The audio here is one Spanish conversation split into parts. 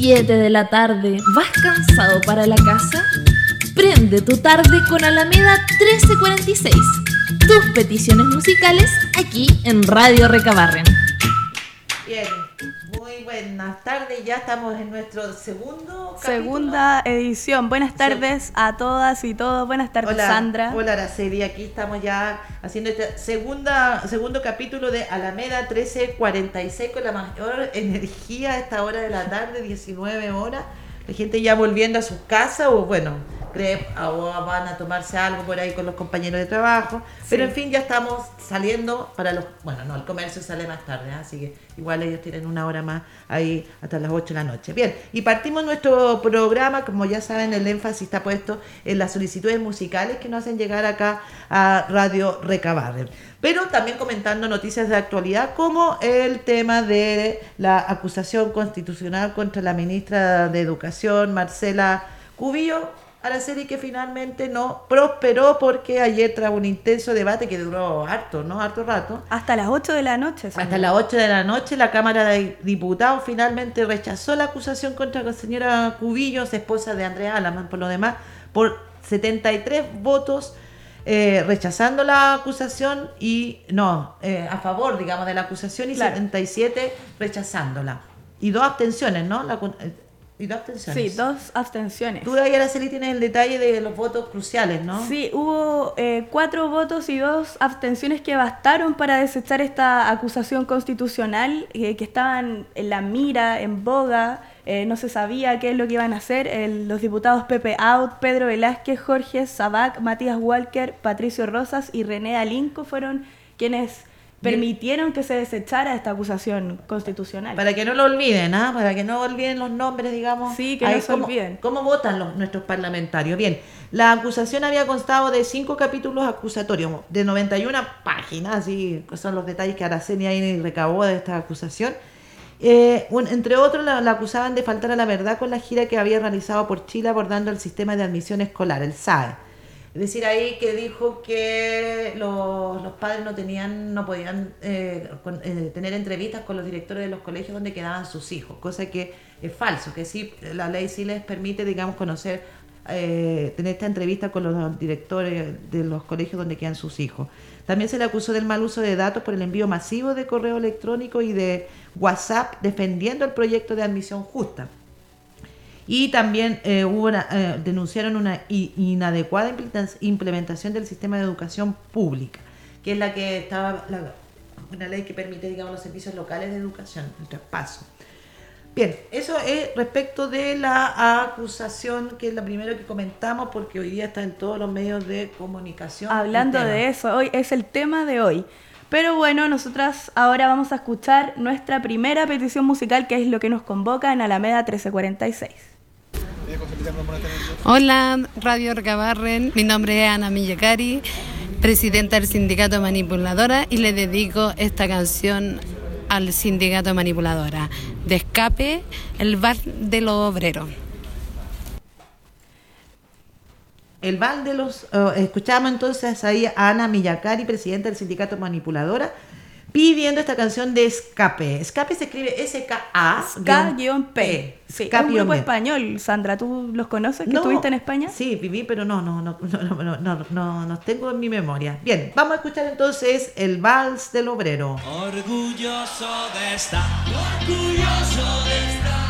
7 de la tarde, ¿vas cansado para la casa? Prende tu tarde con Alameda 1346. Tus peticiones musicales aquí en Radio Recabarren. Bien, buenas tardes. Ya estamos en nuestro segundo capítulo. Segunda edición. Buenas tardes a todas y todos. Buenas tardes, Hola, Sandra. Hola, Araceli. Aquí estamos ya haciendo este segunda, segundo capítulo de Alameda 1346 con la mayor energía a esta hora de la tarde, 19 horas. La gente ya volviendo a sus casas o bueno, o van a tomarse algo por ahí con los compañeros de trabajo. Pero en fin, ya estamos saliendo para los... Bueno, no, el comercio sale más tarde, ¿ah? así que igual ellos tienen una hora más ahí hasta las 8 de la noche. Bien, y partimos nuestro programa, como ya saben, el énfasis está puesto en las solicitudes musicales que nos hacen llegar acá a Radio Recabarren. Pero también comentando noticias de actualidad, como el tema de la acusación constitucional contra la ministra de Educación, Marcela Cubillo, Araceli, que finalmente no prosperó porque ayer tras un intenso debate que duró harto, ¿no? Harto rato. Hasta las 8 de la noche. Sandra. Hasta las 8 de la noche la Cámara de Diputados finalmente rechazó la acusación contra la señora Cubillos, esposa de Andrea Alaman, por lo demás, por 73 votos eh, rechazando la acusación y no, eh, a favor, digamos, de la acusación y Claro. 77 rechazándola. Y dos abstenciones, ¿no? La eh, y dos abstenciones. Sí, dos abstenciones. Tú ahí, Araceli, tienes el detalle de los votos cruciales, ¿no? Sí, hubo eh, cuatro votos y dos abstenciones que bastaron para desechar esta acusación constitucional eh, que estaban en la mira, en boga. eh, no se sabía qué es lo que iban a hacer. El- los diputados Pepe Out, Pedro Velázquez, Jorge Sabac, Matías Walker, Patricio Rosas y René Alinco fueron quienes permitieron que se desechara esta acusación constitucional. Para que no lo olviden, ¿ah? Para que no olviden los nombres, digamos. Sí, que no se cómo- olviden. ¿Cómo votan los, nuestros parlamentarios? Bien, la acusación había constado de cinco capítulos acusatorios, de 91 páginas, así son los detalles que Araceli ahí recabó de esta acusación. Eh, un- entre otros, la, la acusaban de faltar a la verdad con la gira que había realizado por Chile abordando el sistema de admisión escolar, el SAE. Decir, ahí que dijo que los, los padres no tenían, no podían eh, con- eh, tener entrevistas con los directores de los colegios donde quedaban sus hijos, cosa que es falso, que sí, la ley sí les permite, digamos, conocer, eh, tener esta entrevista con los directores de los colegios donde quedan sus hijos. También se le acusó del mal uso de datos por el envío masivo de correo electrónico y de WhatsApp defendiendo el proyecto de admisión justa. Y también eh, hubo una- eh, denunciaron una inadecuada implementación del sistema de educación pública, que es la que estaba, la- una ley que permite, digamos, los servicios locales de educación, el traspaso. Bien, eso es respecto de la acusación, que es la primera que comentamos, porque hoy día está en todos los medios de comunicación. Hablando de eso, hoy es el tema de hoy. Pero bueno, nosotras ahora vamos a escuchar nuestra primera petición musical, que es lo que nos convoca en Alameda 1346. Hola, Radio Recabarren. Mi nombre es Ana Millacari, presidenta del sindicato Manipuladora, y le dedico esta canción al sindicato Manipuladora. De escape, el bar de los obreros. El Val de los... eh, escuchamos entonces ahí a Ana Miyakari, presidenta del sindicato Manipuladora, pidiendo esta canción de Escape. Escape se escribe S-K-A. K-P. un grupo español. Sandra, ¿tú los conoces? ¿Que estuviste en España? Sí, viví, pero no, no, no, no, no, no, tengo en mi memoria. Bien, vamos a escuchar entonces el vals del obrero. Orgulloso de estar, orgulloso de estar.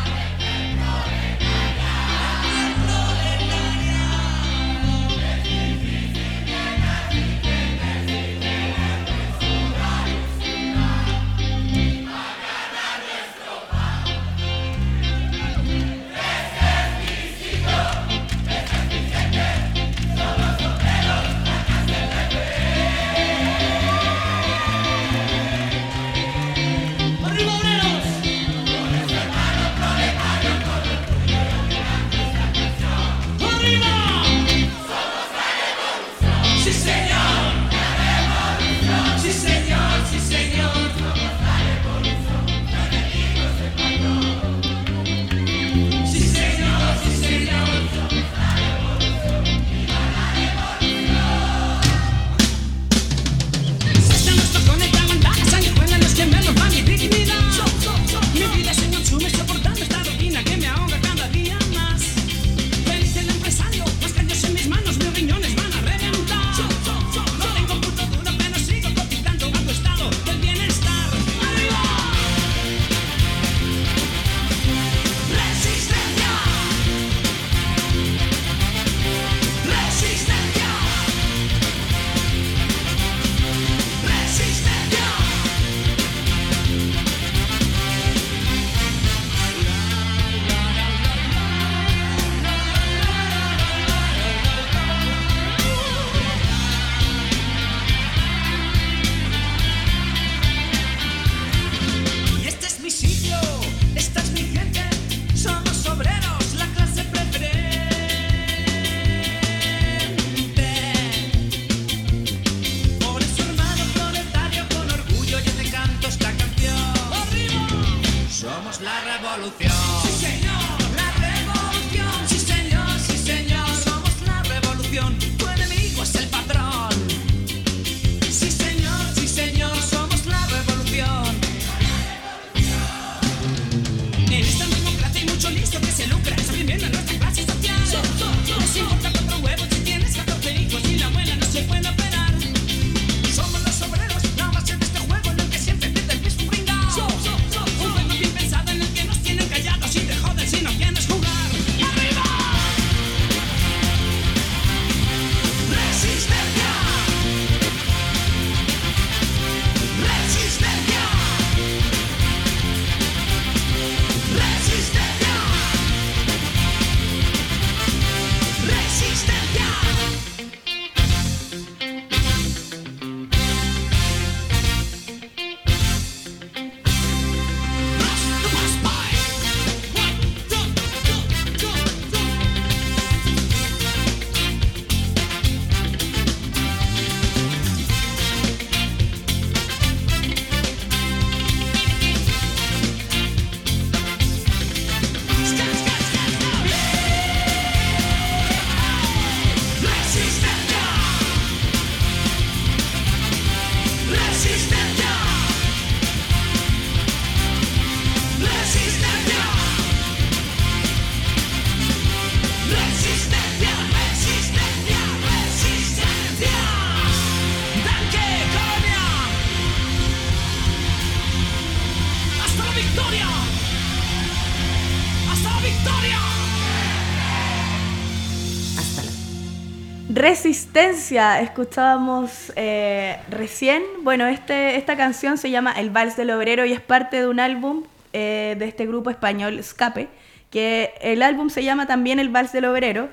Escuchábamos eh, recién. Bueno, este, esta canción se llama El Vals del Obrero y es parte de un álbum eh, de este grupo español Escape, que el álbum se llama también El Vals del Obrero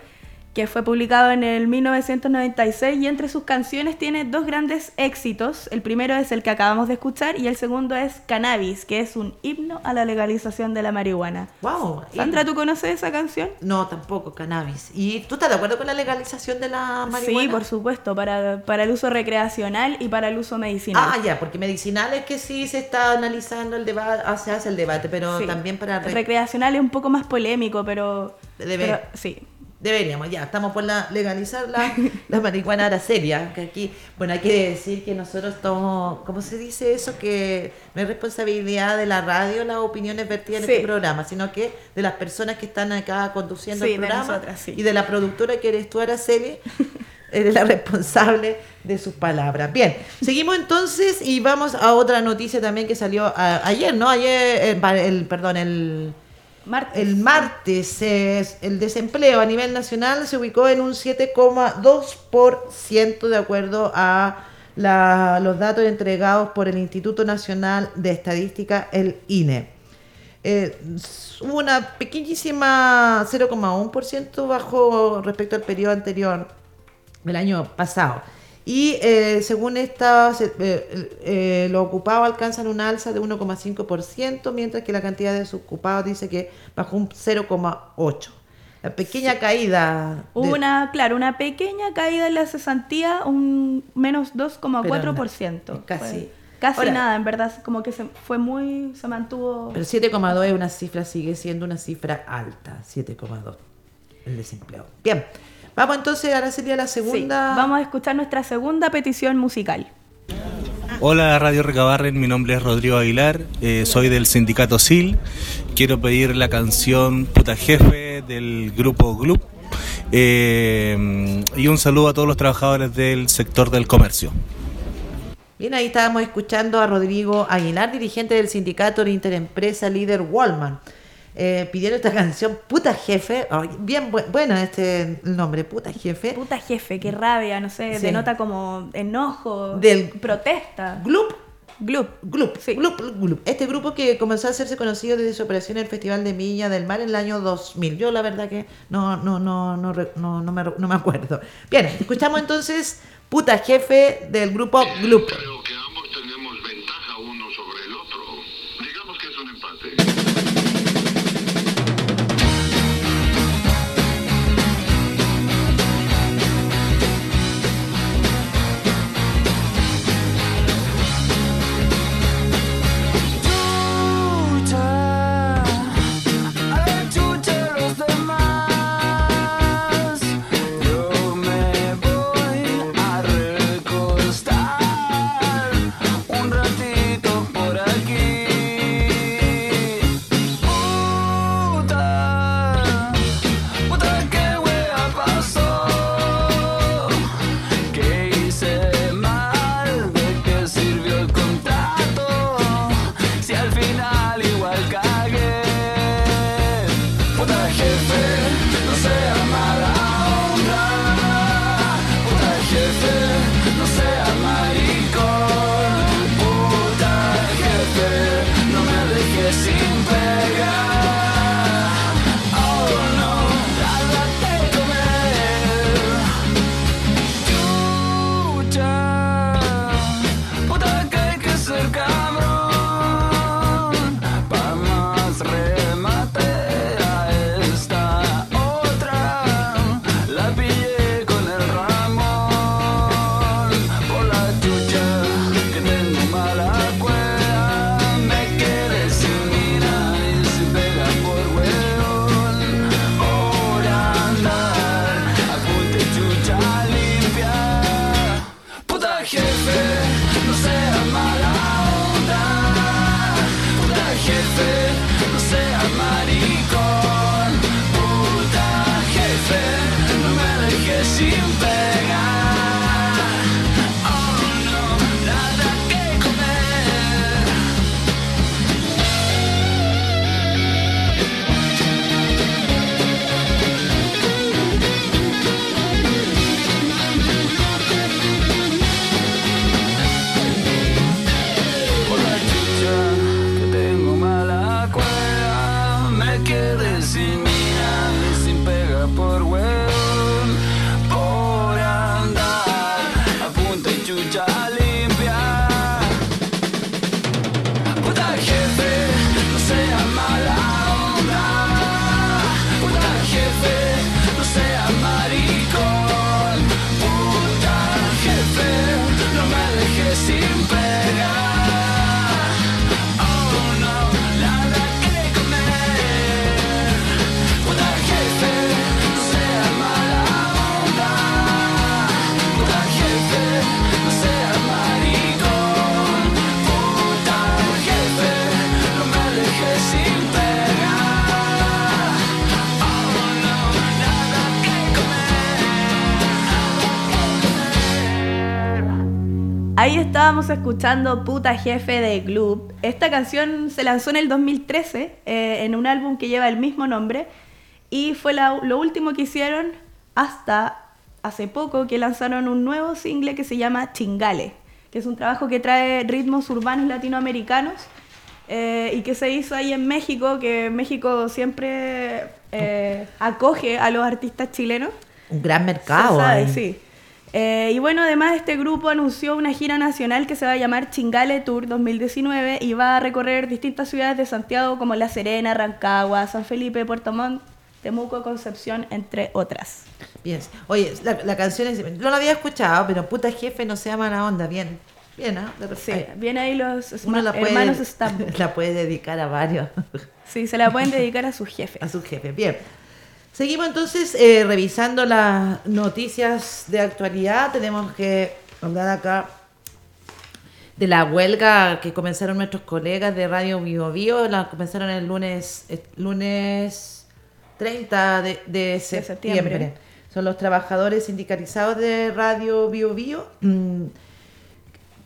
que fue publicado en el 1996 y entre sus canciones tiene dos grandes éxitos. El primero es el que acabamos de escuchar y el segundo es Cannabis, que es un himno a la legalización de la marihuana. Wow. Sandra, ¿tú conoces esa canción? No, tampoco, cannabis. ¿Y tú estás de acuerdo con la legalización de la marihuana? Sí, por supuesto, para, para el uso recreacional y para el uso medicinal. Ah, ya, porque medicinal es que sí se está analizando el debate, ah, se hace el debate, pero Sí. también para... re- Recreacional es un poco más polémico, pero... Debe- pero sí. Deberíamos, ya, estamos por la, legalizar la, la marihuana ahora seria, que aquí, bueno, hay que decir que nosotros estamos, ¿cómo se dice eso? Que no es responsabilidad de la radio las opiniones vertidas en Sí. este programa, sino que de las personas que están acá conduciendo Sí, el de programa nosotras, sí. y de la productora que eres tú, Araceli, eres la responsable de sus palabras. Bien, seguimos entonces y vamos a otra noticia también que salió a- ayer, ¿no? Ayer, eh, pa- el, perdón, el... El martes es- el desempleo a nivel nacional se ubicó en un 7,2% de acuerdo a los datos entregados por el Instituto Nacional de Estadística, el INE. Eh, una pequeñísima 0,1% bajo respecto al periodo anterior del año pasado. Y eh, según esta, se- eh, eh, los ocupados alcanzan una alza de 1,5%, mientras que la cantidad de desocupados dice que bajó un 0,8%. La pequeña caída. de- Hubo una, claro, una pequeña caída en la cesantía, un menos 2,4%. Pero na- casi. Fue Casi Ahora- nada, en verdad, como que se fue muy, se mantuvo... Pero 7,2 es una cifra, sigue siendo una cifra alta, 7,2 el desempleo. Bien, vamos entonces, ahora sería la Sí, segunda. vamos a escuchar nuestra segunda petición musical. Hola Radio Recabarren, mi nombre es Rodrigo Aguilar, eh, soy del sindicato SIL. Quiero pedir la canción Puta Jefe del grupo Gloop eh, y un saludo a todos los trabajadores del sector del comercio. Bien, ahí estábamos escuchando a Rodrigo Aguilar, dirigente del sindicato de Interempresa líder Wallman. Eh, pidieron esta canción, Puta Jefe. Bien bu- bueno este nombre, Puta Jefe. Puta jefe, qué rabia, no sé, Sí. denota como enojo, Del- protesta. Gloop. Gloop. Gloop, Sí. Gloop, Gloop. Este grupo que comenzó a hacerse conocido desde su operación en el Festival de Viña del Mar en el año 2000. Yo la verdad que no, no, no, no, no, no me, no me acuerdo. Bien, escuchamos entonces Puta Jefe del grupo Gloop. sempre estábamos escuchando Puta Jefe de Gloop. Esta canción se lanzó en el 2013 eh, en un álbum que lleva el mismo nombre y fue la- lo último que hicieron hasta hace poco que lanzaron un nuevo single que se llama Chingale, que es un trabajo que trae ritmos urbanos latinoamericanos eh, y que se hizo ahí en México, que México siempre eh, acoge a los artistas chilenos. Un gran mercado. Se sabe, ahí. sí. Eh, y bueno, además este grupo anunció una gira nacional que se va a llamar Chingale Tour 2019 y va a recorrer distintas ciudades de Santiago como La Serena, Rancagua, San Felipe, Puerto Montt, Temuco, Concepción, entre otras. Bien. Oye, la, la canción es. No la había escuchado, pero puta jefe no se llama la onda. Bien. Bien, ¿ah? De- Sí, viene ahí los la puede, hermanos Stambo. la puede dedicar a varios. Sí, se la pueden dedicar a sus jefes. a su jefe. Bien. Seguimos entonces eh, revisando las noticias de actualidad. Tenemos que hablar acá de la huelga que comenzaron nuestros colegas de Radio Bio Bio. La comenzaron el lunes, eh, lunes 30 de, de septiembre. septiembre. Son los trabajadores sindicalizados de Radio Bio Bio.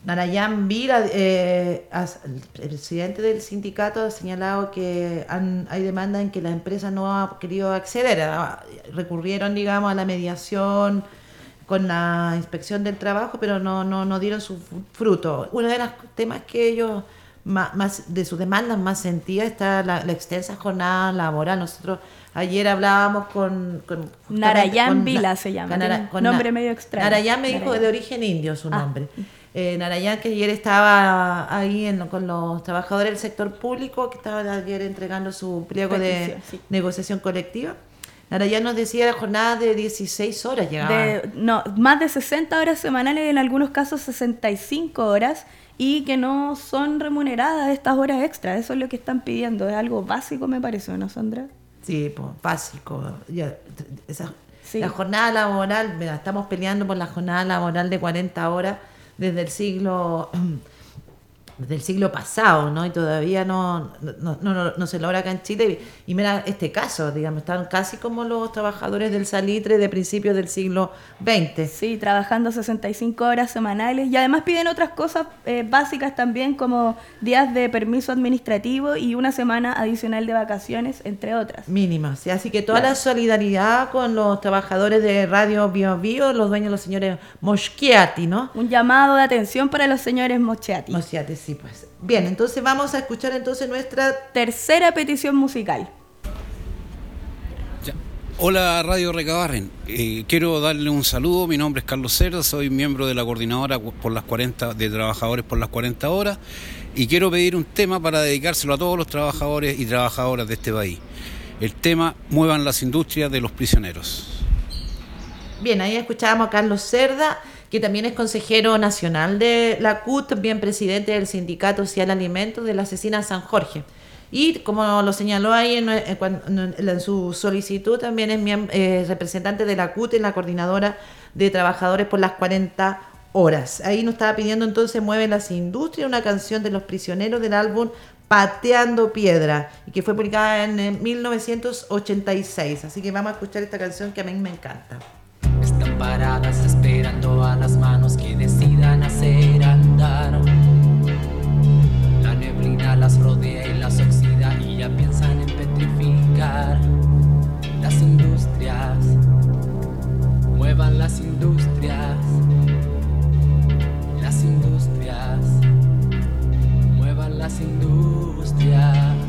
Narayan Vila, eh, el presidente del sindicato, ha señalado que han- hay demanda en que la empresa no ha querido acceder. a- recurrieron, digamos, a la mediación con la inspección del trabajo, pero no, no, no dieron su fruto. Uno de los temas que ellos, más, de sus demandas más sentidas, está la, la extensa jornada laboral. Nosotros ayer hablábamos con... con Narayan con Vila se llama, con Nara- nombre medio extraño. Narayan me dijo Narayan. de origen indio su Ah. Eh, Narayan, que ayer estaba ahí en con los trabajadores del sector público, que estaban ayer entregando su pliego de sí. negociación colectiva. Narayan nos decía la jornada de 16 horas llegaba. No, más de 60 horas semanales, en algunos casos 65 horas, y que no son remuneradas estas horas extras. Eso es lo que están pidiendo. Es algo básico, me parece, ¿no, Sandra? Sí, pues, básico. Ya, esa- Sí. La jornada laboral, mira, estamos peleando por la jornada laboral de 40 horas desde el siglo desde el siglo pasado, ¿no? Y todavía no, no, no, no- se logra acá en Chile. Y, y mira este caso, digamos, están casi como los trabajadores del salitre de principios del siglo XX. Sí, trabajando 65 horas semanales y además piden otras cosas eh, básicas también como días de permiso administrativo y una semana adicional de vacaciones, entre otras. Mínimas. ¿sí? Así que toda Claro. la solidaridad con los trabajadores de Radio Bio Bio, los dueños, los señores Moschiati, ¿no? Un llamado de atención para los señores Mocheati. Moschiati, sí, pues. Bien, entonces vamos a escuchar entonces nuestra Tercera petición musical. Ya. Hola Radio Recabarren, Eh, quiero darle un saludo, mi nombre es Carlos Cerda, soy miembro de la coordinadora por las 40 de trabajadores por las 40 horas y quiero pedir un tema para dedicárselo a todos los trabajadores y trabajadoras de este país. El tema Muevan las industrias de los prisioneros. Bien, ahí escuchábamos a Carlos Cerda, que también es consejero nacional de la CUT, también presidente del Sindicato Social Alimentos de la Asesina San Jorge. Y como lo señaló ahí en, cuan- en- en su solicitud, también es eh, representante de la CUT en la coordinadora de trabajadores por las 40 horas. Ahí nos estaba pidiendo entonces Mueve las Industrias, una canción de los prisioneros del álbum Pateando Piedra, y que fue publicada en, eh, 1986. Así que vamos a escuchar esta canción que a mí me encanta. Paradas esperando a las manos que decidan hacer andar. La neblina las rodea y las oxida y ya piensan en petrificar. Las industrias, muevan las industrias. Las industrias, muevan las industrias.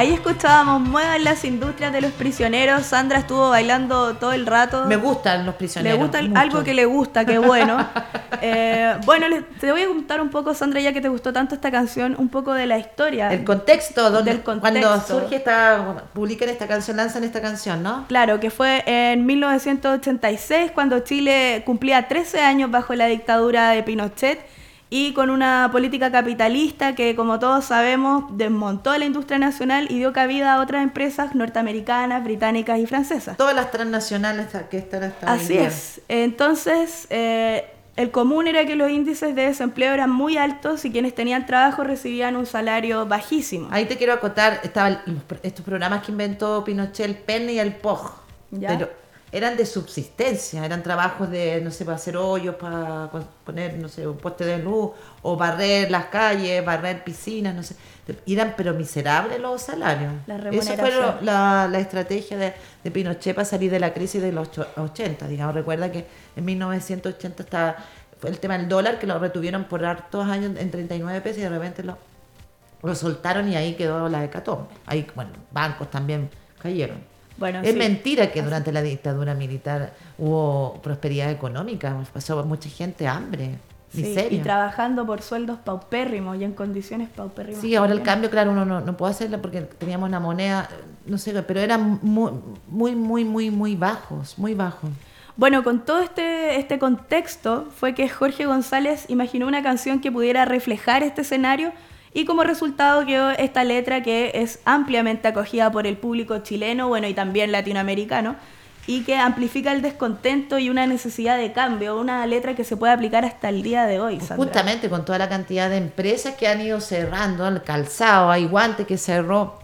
Ahí escuchábamos Muevan las industrias de los prisioneros. Sandra estuvo bailando todo el rato. Me gustan los prisioneros. Le gusta mucho. algo que le gusta, qué bueno. Eh, bueno, te voy a contar un poco, Sandra, ya que te gustó tanto esta canción, un poco de la historia. El contexto, donde, Del cuando contexto. surge esta, publican esta canción, lanzan esta canción, ¿no? Claro, que fue en 1986 cuando Chile cumplía 13 años bajo la dictadura de Pinochet y con una política capitalista que, como todos sabemos, desmontó la industria nacional y dio cabida a otras empresas norteamericanas, británicas y francesas. Todas las transnacionales que están hasta Así es. Entonces, eh, el común era que los índices de desempleo eran muy altos y quienes tenían trabajo recibían un salario bajísimo. Ahí te quiero acotar, estaban estos programas que inventó Pinochet, el PEN y el POG. Ya. Pero eran de subsistencia, eran trabajos de, no sé, para hacer hoyos, para poner, no sé, un poste de luz, o barrer las calles, barrer piscinas, no sé. Eran pero miserables los salarios. La Eso fue lo- la, la estrategia de, de Pinochet para salir de la crisis de los ocho- 80. Digamos, recuerda que en 1980 estaba, fue el tema del dólar, que lo retuvieron por hartos años en 39 pesos y de repente lo, lo soltaron y ahí quedó la hecatombe. Ahí, bueno, bancos también cayeron. Bueno, es sí. mentira que durante la dictadura militar hubo prosperidad económica, pasó mucha gente hambre, Sí, miseria. y trabajando por sueldos paupérrimos y en condiciones paupérrimas. Sí, ahora el cambio, claro, uno no, no puede hacerlo porque teníamos una moneda, no sé, pero eran muy, muy, muy, muy, muy bajos, muy bajos. Bueno, con todo este, este contexto fue que Jorge González imaginó una canción que pudiera reflejar este escenario y como resultado quedó esta letra que es ampliamente acogida por el público chileno, bueno, y también latinoamericano, y que amplifica el descontento y una necesidad de cambio, una letra que se puede aplicar hasta el día de hoy. Sandra. Justamente con toda la cantidad de empresas que han ido cerrando, el calzado, hay guante que cerró.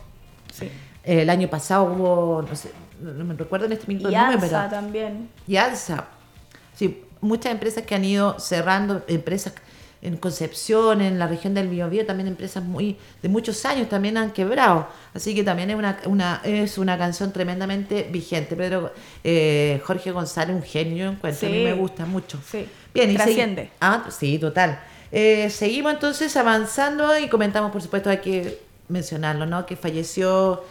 Sí. Eh, el año pasado hubo, no sé, no me recuerdo en este minuto Y ALSA pero- también. y alza. Sí, muchas empresas que han ido cerrando, empresas en Concepción, en la región del Biobío, también empresas muy de muchos años también han quebrado. Así que también es una, una, es una canción tremendamente vigente. Pero eh, Jorge González, un genio, encuentro, a mí Sí. me gusta mucho. Sí. Bien, y Trasciende. Ah, sí, total. Eh, seguimos entonces avanzando y comentamos, por supuesto, hay que mencionarlo, ¿no? Que falleció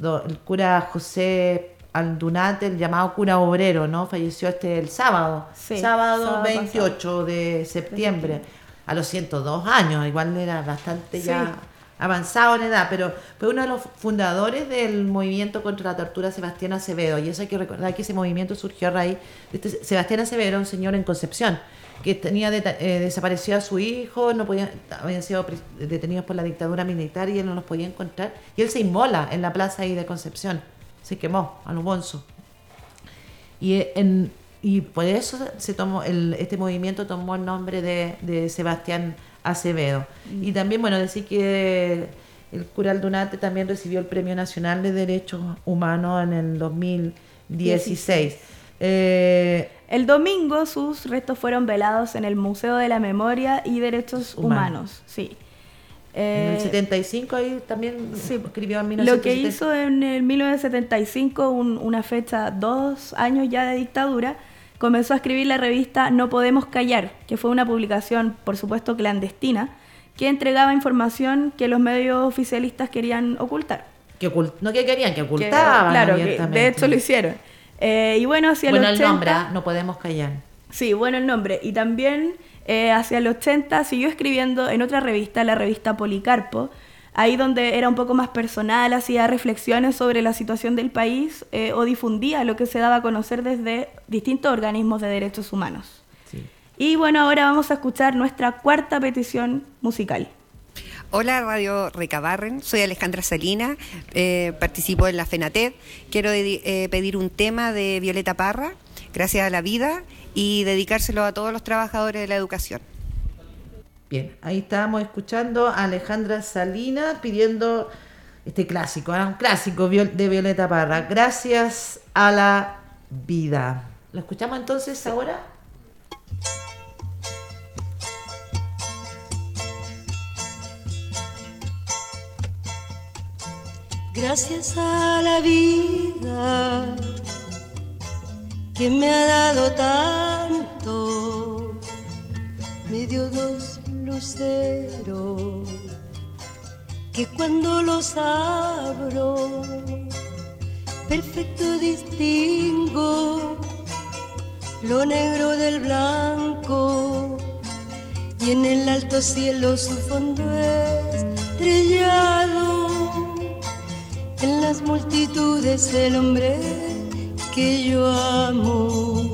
el cura José Aldunate, el llamado cura obrero, ¿no? Falleció este el sábado, Sí, sábado sábado 28 de septiembre, a los 102 años, igual era bastante Sí. ya avanzado en edad, pero fue uno de los fundadores del movimiento contra la tortura Sebastián Acevedo, y eso hay que recordar que ese movimiento surgió a raíz de este Sebastián Acevedo, era un señor en Concepción, que tenía deta- eh, desaparecido a su hijo, no podía, habían sido detenidos por la dictadura militar y él no los podía encontrar, y él se inmola en la plaza ahí de Concepción, se quemó a lo bonzo. Y, eh, en, y por eso se tomó el, este movimiento tomó el nombre de, de Sebastián Acevedo. Y también, bueno, decir que el cura Aldunate también recibió el Premio Nacional de Derechos Humanos en el 2016. Eh, El domingo sus restos fueron velados en el Museo de la Memoria y Derechos Humanos. Humanos. Sí. en Eh, el 75 ahí también sí, escribió en Lo que 1970. hizo en el 1975, un- una fecha, dos años ya de dictadura, comenzó a escribir la revista No Podemos Callar, que fue una publicación, por supuesto, clandestina, que entregaba información que los medios oficialistas querían ocultar. Que ocult- no que querían, que Que, ocultaban claro, que de hecho lo hicieron. Eh, y bueno, hacia Bueno, el el 80... nombre, ¿ah? no podemos callar. Sí, bueno el nombre. Y también eh, hacia el 80 siguió escribiendo en otra revista, la revista Policarpo, ahí donde era un poco más personal, hacía reflexiones sobre la situación del país eh, o difundía lo que se daba a conocer desde distintos organismos de derechos humanos. Sí. Y bueno, ahora vamos a escuchar nuestra cuarta petición musical. Hola Radio Recabarren, soy Alejandra Salina, eh, participo en la FENATED. Quiero eh, pedir un tema de Violeta Parra, Gracias a la Vida, y dedicárselo a todos los trabajadores de la educación. Bien, ahí estábamos escuchando a Alejandra Salina pidiendo este clásico, ¿ah? un clásico de Violeta Parra. Gracias a la vida. ¿Lo escuchamos entonces ahora? Gracias a la vida que me ha dado tanto, me dio dos luceros que cuando los abro, perfecto distingo lo negro del blanco y en el alto cielo su fondo estrellado. En las multitudes el hombre que yo amo.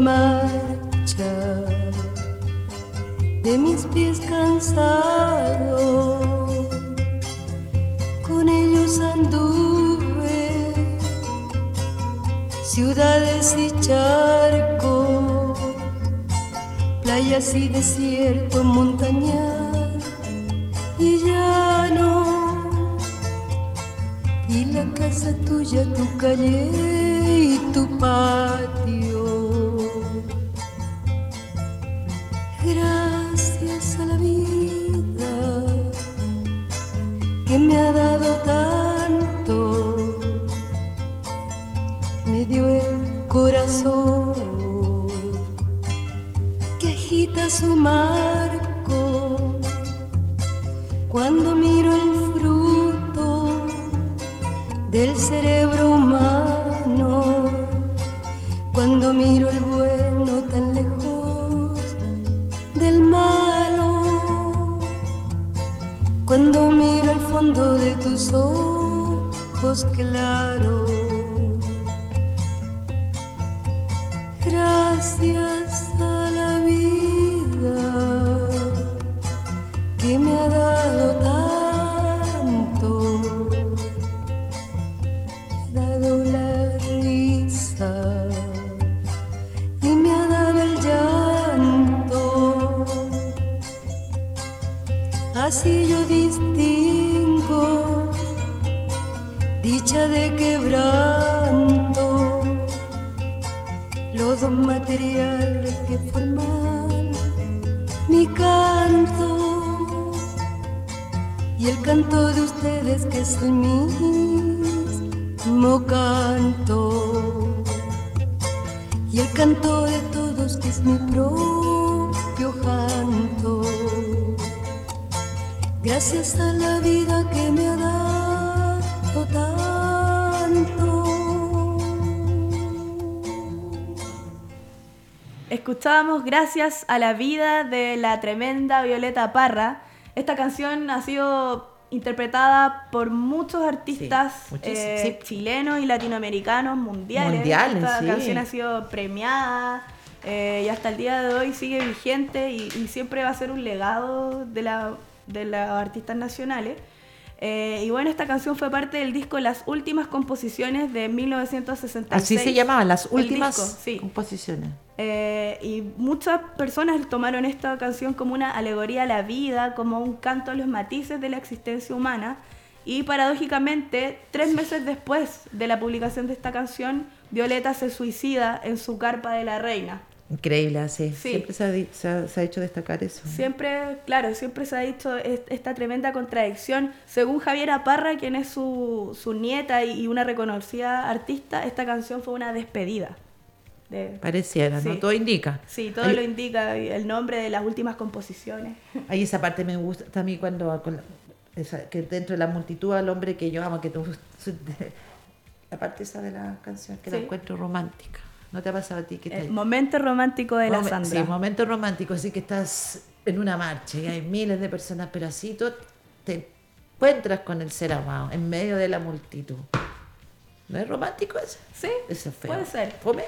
marcha de mis pies cansados. Con ellos anduve ciudades y charcos, playas y desierto, montañas y llano. Y la casa tuya, tu calle Gracias a la vida que me ha dado tanto. Escuchábamos Gracias a la vida de la tremenda Violeta Parra. Esta canción ha sido interpretada por muchos artistas Sí, eh, sí. chilenos y latinoamericanos mundiales. Mundiales, Esta sí. canción ha sido premiada eh, y hasta el día de hoy sigue vigente y, y siempre va a ser un legado de, la, de los artistas nacionales. Eh, y bueno, esta canción fue parte del disco Las Últimas Composiciones de 1966. Así se llamaban las últimas disco, sí. composiciones. Eh, y muchas personas tomaron esta canción como una alegoría a la vida, como un canto a los matices de la existencia humana. Y paradójicamente, tres meses después de la publicación de esta canción, Violeta se suicida en su carpa de la reina. Increíble, así. Sí. Siempre se ha, se ha- se ha hecho destacar eso. Siempre, claro, siempre se ha dicho es- esta tremenda contradicción. Según Javiera Parra, quien es su, su nieta y una reconocida artista, esta canción fue una despedida. De- Pareciera, ¿no? Todo indica. Sí, todo Hay- lo indica, el nombre de las últimas composiciones. Ahí esa parte me gusta también cuando con la- esa- que dentro de la multitud al hombre que yo amo, que tú, la parte esa de la canción que la encuentro romántica. ¿No te ha pasado a ti que El te- momento romántico de la Sandra. Sí, momento romántico, así que estás en una marcha y hay miles de personas, pero así tú te encuentras con el ser amado en medio de la multitud. ¿No es romántico eso? Sí, Eso es feo. puede ser. ¿Fome?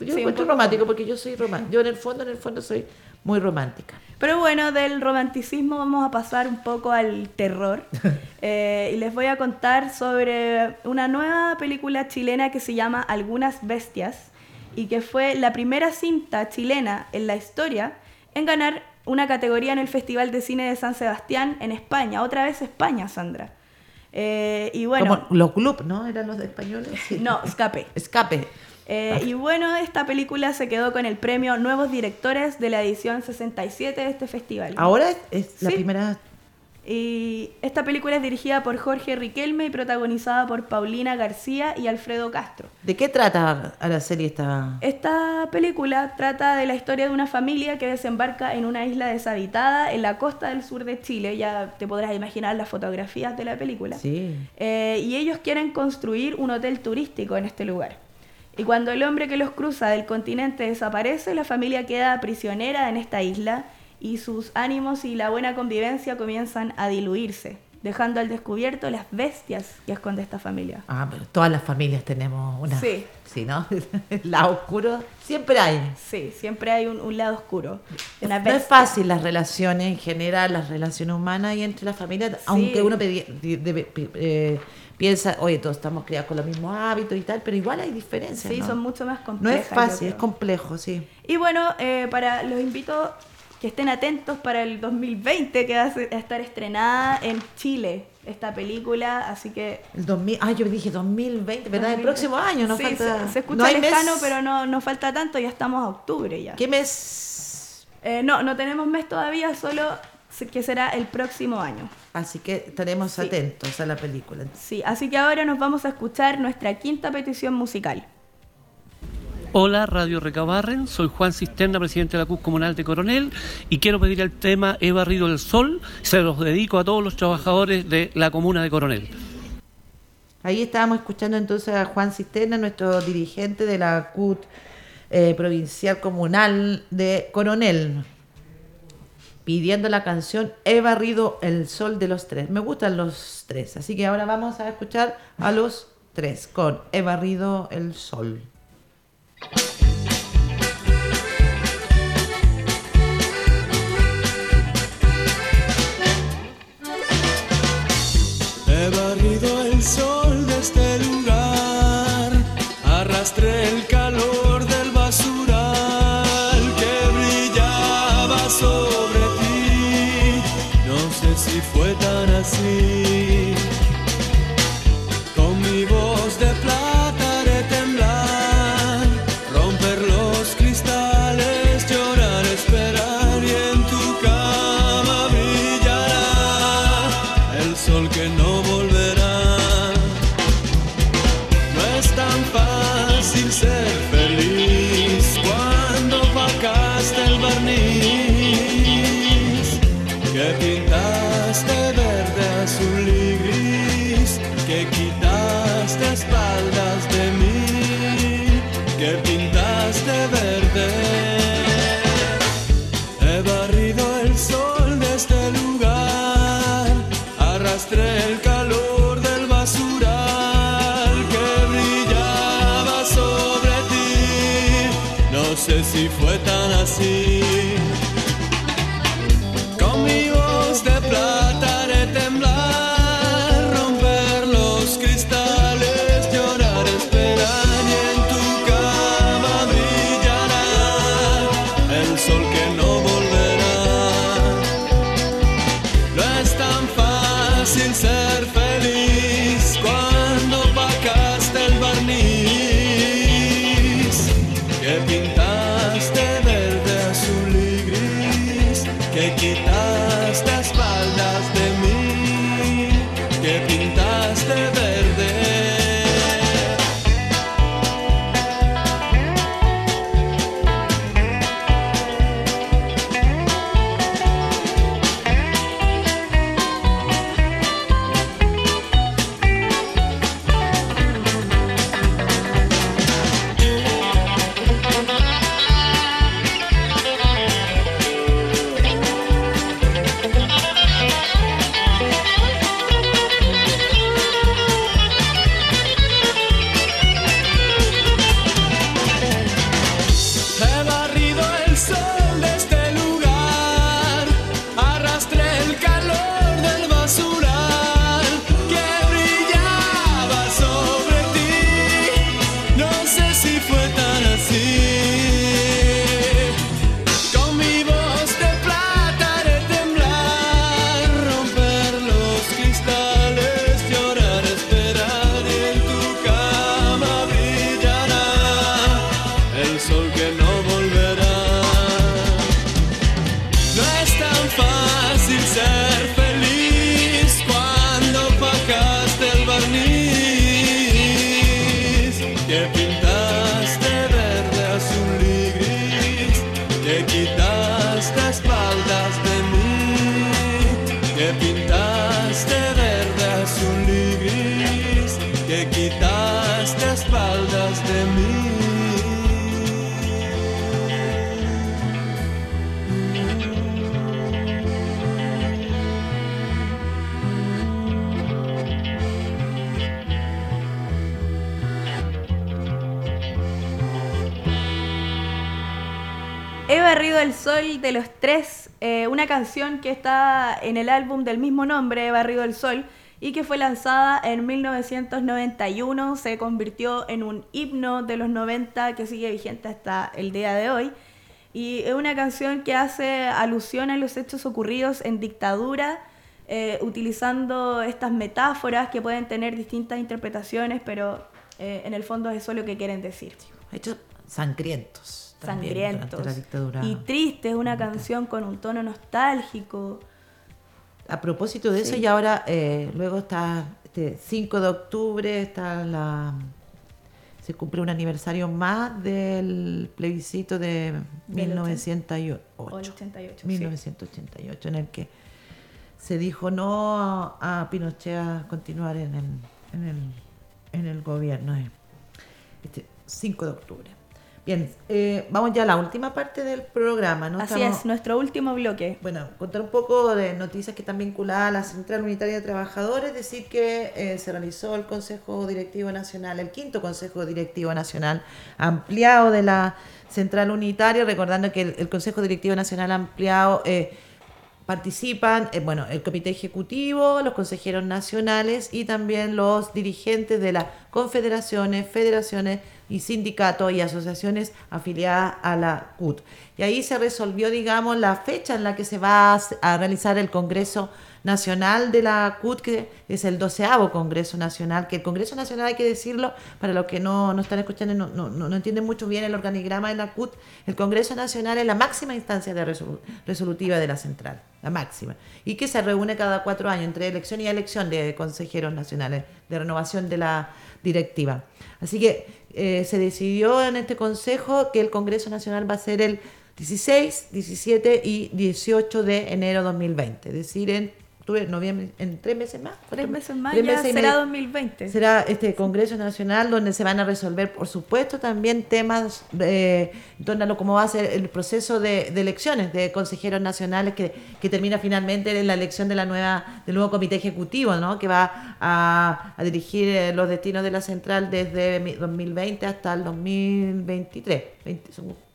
Yo Sí, encuentro romántico porque yo soy romántica. Yo en el fondo, en el fondo soy muy romántica. Pero bueno, del romanticismo vamos a pasar un poco al terror. Eh, y les voy a contar sobre una nueva película chilena que se llama Algunas Bestias y que fue la primera cinta chilena en la historia en ganar una categoría en el Festival de Cine de San Sebastián en España. Otra vez España, Sandra. Eh, y bueno, Como los clubs, ¿no? ¿Eran los de españoles? Sí. no, escape. Escape. Eh, y bueno, esta película se quedó con el premio Nuevos Directores de la edición 67 de este festival. Ahora es, es la primera. Y esta película es dirigida por Jorge Riquelme y protagonizada por Paulina García y Alfredo Castro. ¿De qué trata a la serie esta? Esta película trata de la historia de una familia que desembarca en una isla deshabitada en la costa del sur de Chile. Ya te podrás imaginar las fotografías de la película. Sí. Eh, y ellos quieren construir un hotel turístico en este lugar. Y cuando el hombre que los cruza del continente desaparece, la familia queda prisionera en esta isla y sus ánimos y la buena convivencia comienzan a diluirse, dejando al descubierto las bestias que esconde esta familia. Ah, pero todas las familias tenemos una. Sí. Sí, ¿no? El lado oscuro siempre hay. Sí, siempre hay un, un lado oscuro. Una No es fácil las relaciones en general, las relaciones humanas y entre las familias, aunque uno eh, piensa, oye, todos estamos criados con los mismos hábitos y tal, pero igual hay diferencias. Sí, ¿no? son mucho más No complejas. es yo fácil, es complejo, sí. Y bueno, eh, para los invito que estén atentos para el 2020 que va a estar estrenada en Chile esta película, así que El 2000, ah, yo dije 2020, ¿verdad? El 2020. próximo año, no Sí, falta. Se, se escucha no lejano, mes. pero no, no falta tanto, ya estamos a octubre ya. ¿Qué mes? Eh, no, no tenemos mes todavía, solo que será el próximo año. Así que estaremos Sí. atentos a la película. Sí, así que ahora nos vamos a escuchar nuestra quinta petición musical. Hola, Radio Recabarren, soy Juan Cisterna, presidente de la CUS Comunal de Coronel, y quiero pedir el tema He barrido el sol, se los dedico a todos los trabajadores de la comuna de Coronel. Ahí estábamos escuchando entonces a Juan Cisterna, nuestro dirigente de la CUT eh, provincial comunal de Coronel, pidiendo la canción He barrido el sol de los tres. Me gustan los tres, así que ahora vamos a escuchar a los tres con He barrido el sol. He barrido sol de los tres, eh, una canción que está en el álbum del mismo nombre, He barrido el sol, y que fue lanzada en 1991, se convirtió en un himno de los 90 que sigue vigente hasta el día de hoy. Y es una canción que hace alusión a los hechos ocurridos en dictadura, eh, utilizando estas metáforas que pueden tener distintas interpretaciones, pero eh, en el fondo es eso lo que quieren decir. Hechos sangrientos. Sangrientos. la dictadura. Y triste, es una canción con un tono nostálgico. A propósito de eso, Sí. y ahora eh, luego está este 5 de octubre, está la se cumple un aniversario más del plebiscito de Del 1988, 88, sí. 1988, en el que se dijo no a, a Pinochet a continuar en el, en el, en el gobierno. Este 5 de octubre. Bien, eh, vamos ya a la última parte del programa. ¿no? Así Estamos- es, nuestro último bloque. bueno, contar un poco de noticias que están vinculadas a la Central Unitaria de Trabajadores, decir que eh, se realizó el Consejo Directivo Nacional, el quinto Consejo Directivo Nacional ampliado de la Central Unitaria, recordando que el, el Consejo Directivo Nacional ampliado eh, participan, eh, bueno, el Comité Ejecutivo, los consejeros nacionales y también los dirigentes de las confederaciones, federaciones y sindicatos y asociaciones afiliadas a la CUT. Y ahí se resolvió, digamos, la fecha en la que se va a, realizar el Congreso Nacional de la CUT, que es el doceavo Congreso Nacional, que el Congreso Nacional, hay que decirlo, para los que no, no están escuchando no, no, no- entienden mucho bien el organigrama de la CUT, el Congreso Nacional es la máxima instancia de resolu- resolutiva de la central, la máxima, y que se reúne cada cuatro años entre elección y elección de consejeros nacionales, de renovación de la directiva. Así que eh, se decidió en este consejo que el Congreso Nacional va a ser el 16, 17 y 18 de enero 2020, es en octubre, noviembre, en tres meses más. Tres meses más tres ya meses será medio. 2020. Será este Congreso Nacional donde se van a resolver, por supuesto, también temas eh, en torno a lo cómo va a ser el proceso de, de elecciones de consejeros nacionales que, que termina finalmente en la elección de la nueva del nuevo comité ejecutivo, ¿no? que va a, a dirigir eh, los destinos de la central desde mi- 2020 hasta el 2023. 20 son-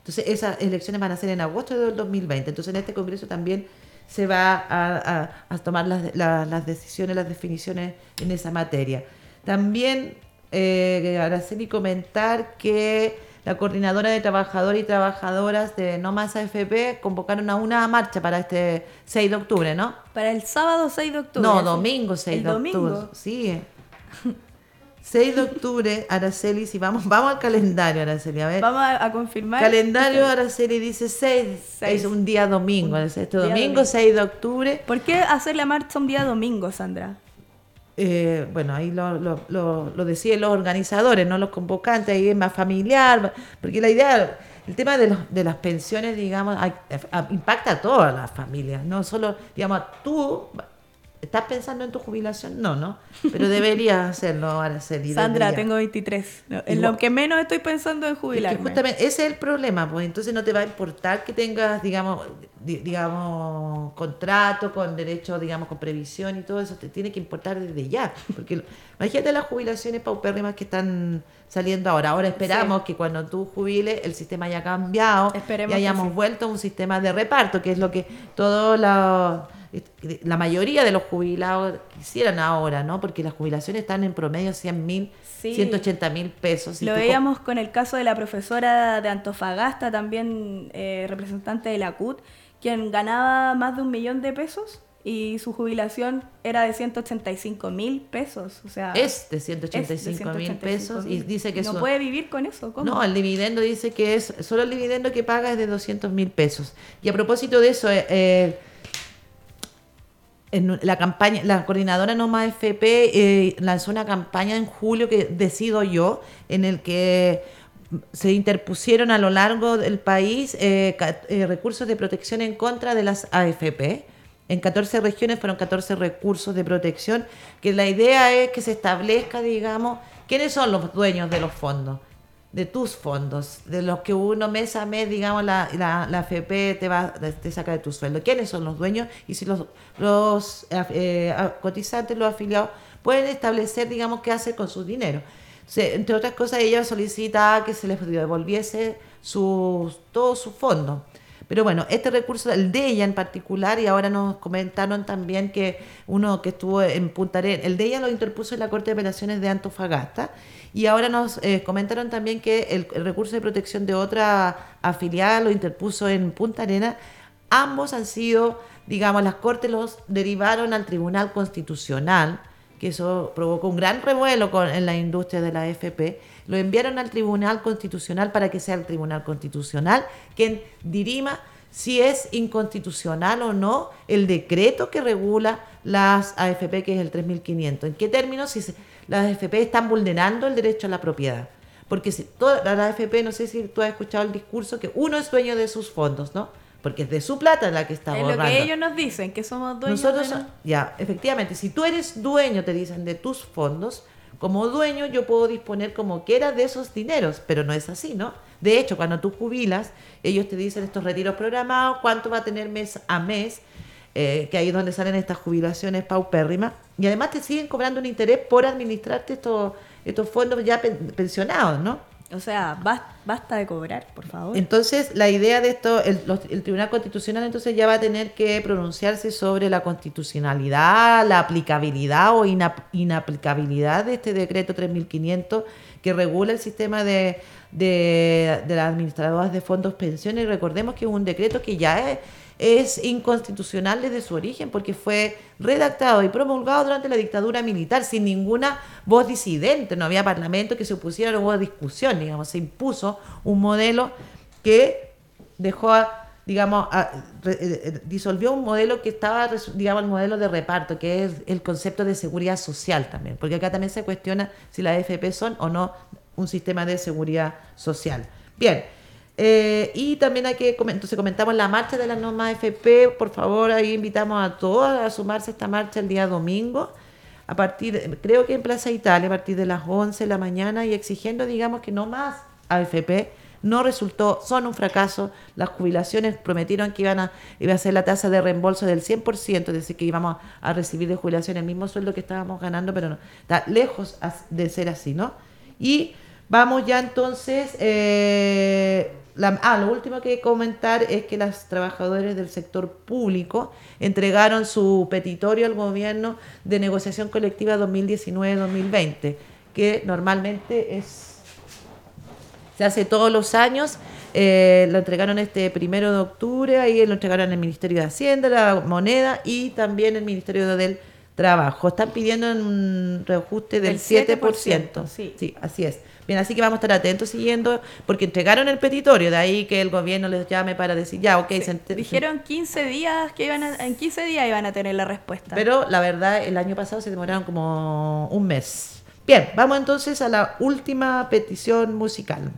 entonces, esas elecciones van a ser en agosto del 2020. Entonces, en este Congreso también se va a, a- a tomar las, la- las decisiones, las definiciones en esa materia. También, eh, Araceli, comentar que la coordinadora de trabajadores y trabajadoras de No Más AFP convocaron a una marcha para este 6 de octubre, ¿no? Para el sábado 6 de octubre. No, domingo 6 El de octubre. domingo. Sí. 6 de octubre, Araceli, si vamos, vamos al calendario, Araceli, a ver. Vamos a, a confirmar. Calendario Araceli dice 6, Seis. es un día domingo, Un es este día domingo domingo. 6 de octubre. ¿Por qué hacer la marcha un día domingo, Sandra? Eh, bueno, ahí lo, lo, lo, lo deciden los organizadores, no los convocantes, ahí es más familiar, porque la idea, el tema de, los, de las pensiones, digamos, a- impacta a todas las familias, no solo, digamos, tú estás pensando en tu jubilación, no, no, pero deberías hacerlo, Araceli. Sandra, deberías. tengo 23. No, En Igual- lo que menos estoy pensando en Es que jubilarme. justamente ese es el problema, pues entonces no te va a importar que tengas, digamos, di- digamos, contrato con derecho, digamos, con previsión y todo eso, te tiene que importar desde ya, porque lo- imagínate las jubilaciones paupérrimas que están saliendo ahora. Ahora esperamos que cuando tú jubiles el sistema haya cambiado Esperemos y hayamos sí. vuelto a un sistema de reparto, que es lo que todos los la mayoría de los jubilados quisieran ahora, ¿no? Porque las jubilaciones están en promedio 100 mil, Sí. 180 mil pesos. Lo veíamos con el caso de la profesora de Antofagasta, también eh, representante de la CUT, quien ganaba más de un millón de pesos y su jubilación era de 185 mil pesos. O sea, Es de es de 185 mil pesos y 185.000. dice que no su- puede vivir con eso. ¿cómo? No, el dividendo dice que es, solo el dividendo que paga es de 200 mil pesos. Y a propósito de eso, eh, eh, en la campaña, la coordinadora Noma FP eh, lanzó una campaña en julio que decido yo, en el que se interpusieron a lo largo del país eh, eh, recursos de protección en contra de las AFP. En 14 regiones fueron 14 recursos de protección, que la idea es que se establezca, digamos, quiénes son los dueños de los fondos, de tus fondos, de los que uno mes a mes, digamos, la, la, la AFP te, va, te saca de tu sueldo. ¿Quiénes son los dueños? Y si los, los eh, cotizantes, los afiliados, pueden establecer, digamos, qué hacer con su dinero. Entre otras cosas, ella solicita que se les devolviese sus, todos sus fondos. Pero bueno, este recurso, el de ella en particular, y ahora nos comentaron también que uno que estuvo en Punta Arenas, el de ella lo interpuso en la Corte de Apelaciones de Antofagasta, y ahora nos eh, comentaron también que el, recurso de protección de otra afiliada lo interpuso en Punta Arenas. Ambos han sido, digamos, las Cortes los derivaron al Tribunal Constitucional, que eso provocó un gran revuelo con- en la industria de la FP, lo enviaron al Tribunal Constitucional para que sea el Tribunal Constitucional quien dirima si es inconstitucional o no el decreto que regula las AFP, que es el 3500. ¿En qué términos? Si se- las AFP están vulnerando el derecho a la propiedad. Porque si toda la AFP, no sé si tú has escuchado el discurso, que uno es dueño de sus fondos, ¿no? Porque es de su plata la que está Es lo borrando. que ellos nos dicen, que somos dueños Nosotros, de... ya, efectivamente, si tú eres dueño, te dicen, de tus fondos, como dueño yo puedo disponer como quiera de esos dineros, pero no es así, ¿no? De hecho, cuando tú jubilas, ellos te dicen estos retiros programados, cuánto va a tener mes a mes, eh, que ahí es donde salen estas jubilaciones paupérrimas, y además te siguen cobrando un interés por administrarte estos, estos fondos ya pen- pensionados, ¿no? O sea, bas- basta de cobrar, por favor. Entonces, la idea de esto, el, los- el Tribunal Constitucional entonces ya va a tener que pronunciarse sobre la constitucionalidad, la aplicabilidad o inap- inaplicabilidad de este decreto 3500 que regula el sistema de, de, de las administradoras de fondos pensiones. Recordemos que es un decreto que ya es, es inconstitucional desde su origen porque fue redactado y promulgado durante la dictadura militar sin ninguna voz disidente, no había parlamento que se opusiera, no hubo discusión, digamos, se impuso un modelo que dejó, a- digamos, a- eh, eh, disolvió un modelo que estaba, digamos, el modelo de reparto, que es el concepto de seguridad social también, porque acá también se cuestiona si las AFP son o no un sistema de seguridad social. Bien, eh, y también hay que, entonces comentamos la marcha de la norma AFP, por favor, ahí invitamos a todos a sumarse a esta marcha el día domingo, a partir, creo que en Plaza Italia, a partir de las 11 de la mañana y exigiendo, digamos, que no más AFP, no resultó, son un fracaso. Las jubilaciones prometieron que iban a, iba a ser la tasa de reembolso del 100%, es decir, que íbamos a recibir de jubilación el mismo sueldo que estábamos ganando, pero no, está lejos de ser así, ¿no? Y vamos ya entonces, eh, la- ah, lo último que comentar es que las trabajadores del sector público entregaron su petitorio al gobierno de negociación colectiva 2019-2020, que normalmente es se hace todos los años. eh, lo entregaron este primero de octubre, ahí lo entregaron el Ministerio de Hacienda, la Moneda y también el Ministerio del Trabajo. Están pidiendo un reajuste del El 7%. 7%, sí. sí, así es. Bien, así que vamos a estar atentos siguiendo, porque entregaron el petitorio, de ahí que el gobierno les llame para decir, ya, ok, se ent- Dijeron 15 días que iban a- en 15 días iban a tener la respuesta. pero la verdad, el año pasado se demoraron como un mes. Bien, vamos entonces a la última petición musical.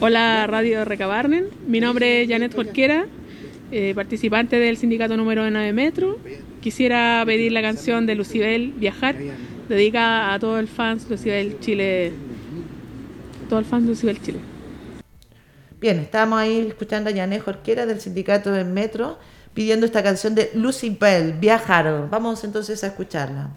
Hola Radio Recabarnen, mi nombre es Janet Jorquera, eh, participante del sindicato número 9 Metro. Quisiera pedir la canción de Lucibel Viajar, dedicada a todo el fans Lucibel Chile, todo el fans Lucibel Chile. Bien, estamos ahí escuchando a Yané Jorquera del sindicato del Metro pidiendo esta canción de Lucy Bell, Viajar. Vamos entonces a escucharla.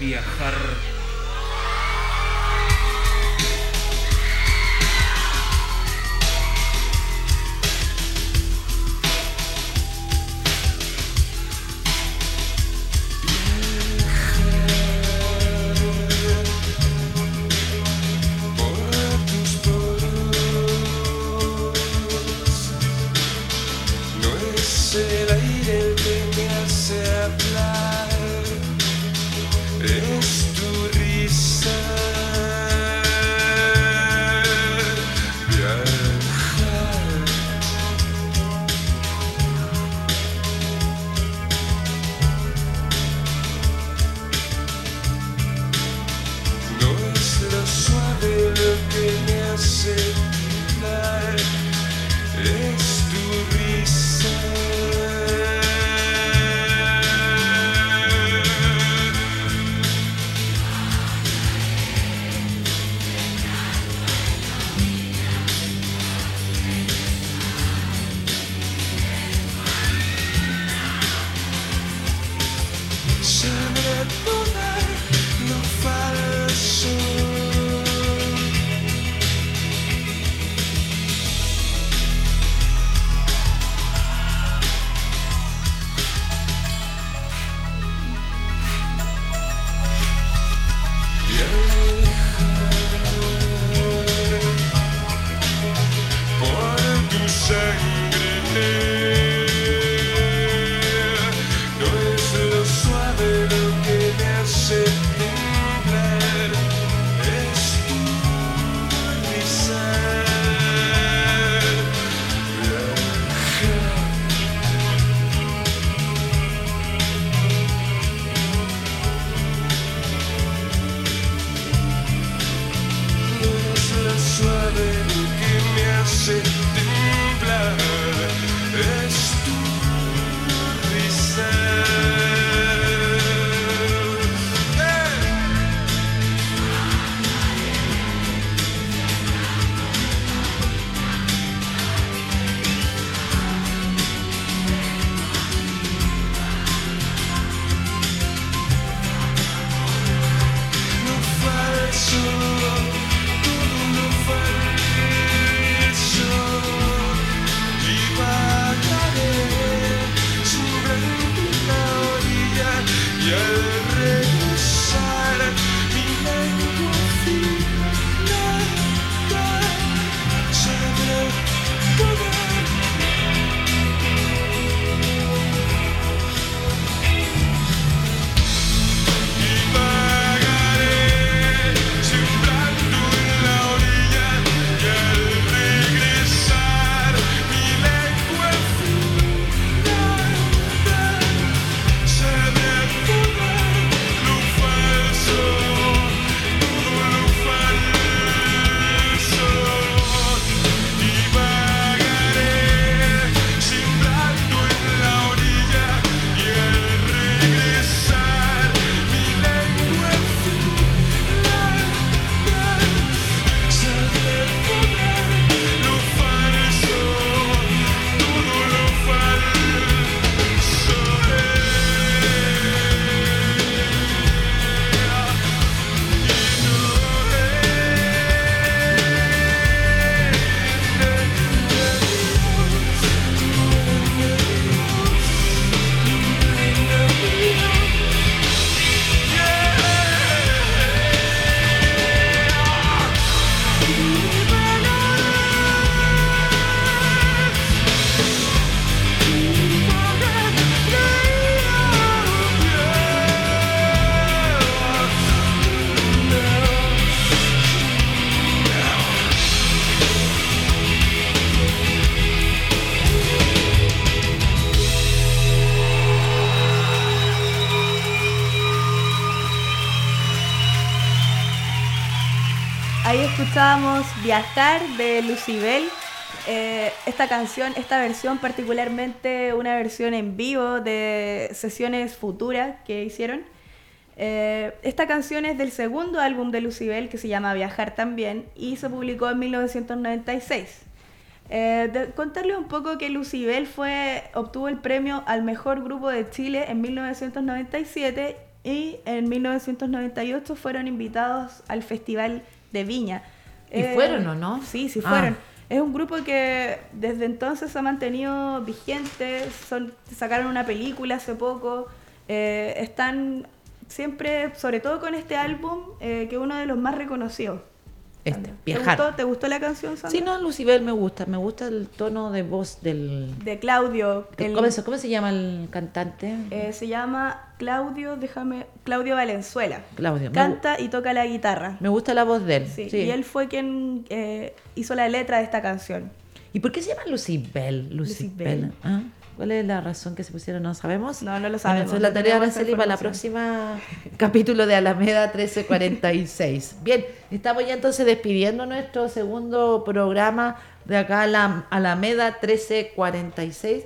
Viajar. Viajar de Lucibel. Eh, esta canción, esta versión, particularmente una versión en vivo de sesiones futuras que hicieron. Eh, esta canción es del segundo álbum de Lucibel que se llama Viajar también y se publicó en 1996. Eh, de- contarle un poco que Lucibel fue, obtuvo el premio al mejor grupo de Chile en 1997 y en 1998 fueron invitados al Festival de Viña. ¿Y fueron o no? Sí, sí Ah. fueron. Es un grupo que desde entonces se ha mantenido vigente, son, sacaron una película hace poco, eh, están siempre, sobre todo con este álbum, eh, que es uno de los más reconocidos. Este, ¿Te gustó, ¿Te gustó la canción, Sandra? Sí, no, Lucibel me gusta, me gusta el tono de voz del... De Claudio. el- ¿Cómo, se, cómo se llama el cantante? eh, se llama Claudio, déjame, Claudio Valenzuela. Claudio. Canta y toca la guitarra. Me gusta la voz de él. Sí, sí. Y él fue quien eh, hizo la letra de esta canción. ¿Y por qué se llama Lucibel? Lucibel. Lucibel. ¿Ah? ¿Cuál es la razón que se pusieron? ¿No sabemos? No, no lo sabemos. la tarea de Araceli para la próxima capítulo de Alameda 1346. Bien, estamos ya entonces despidiendo nuestro segundo programa de acá a la Alameda 1346.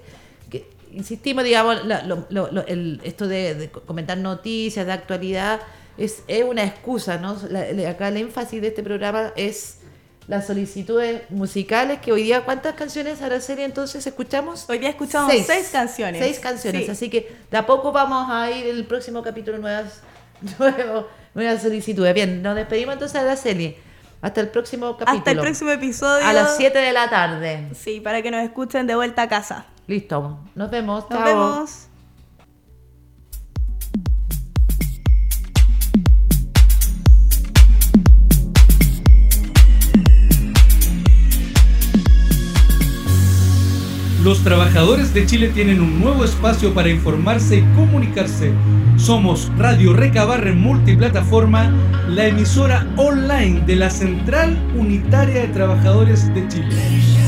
Que, insistimos, digamos, la- lo- lo- el- esto de, de comentar noticias de actualidad es, es una excusa, ¿no? La- acá el énfasis de este programa es las solicitudes musicales, que hoy día, ¿cuántas canciones, Araceli, entonces escuchamos? Hoy día escuchamos seis, canciones. Seis canciones, Sí. así que de a poco vamos a ir en el próximo capítulo nuevas, nuevos- nuevas solicitudes. Bien, nos despedimos entonces, Araceli. Hasta el próximo capítulo. Hasta el próximo episodio. A las 7 de la tarde. Sí, para que nos escuchen de vuelta a casa. Listo. Nos vemos. Nos Chao. vemos. Los trabajadores de Chile tienen un nuevo espacio para informarse y comunicarse. Somos Radio Recabarren Multiplataforma, la emisora online de la Central Unitaria de Trabajadores de Chile.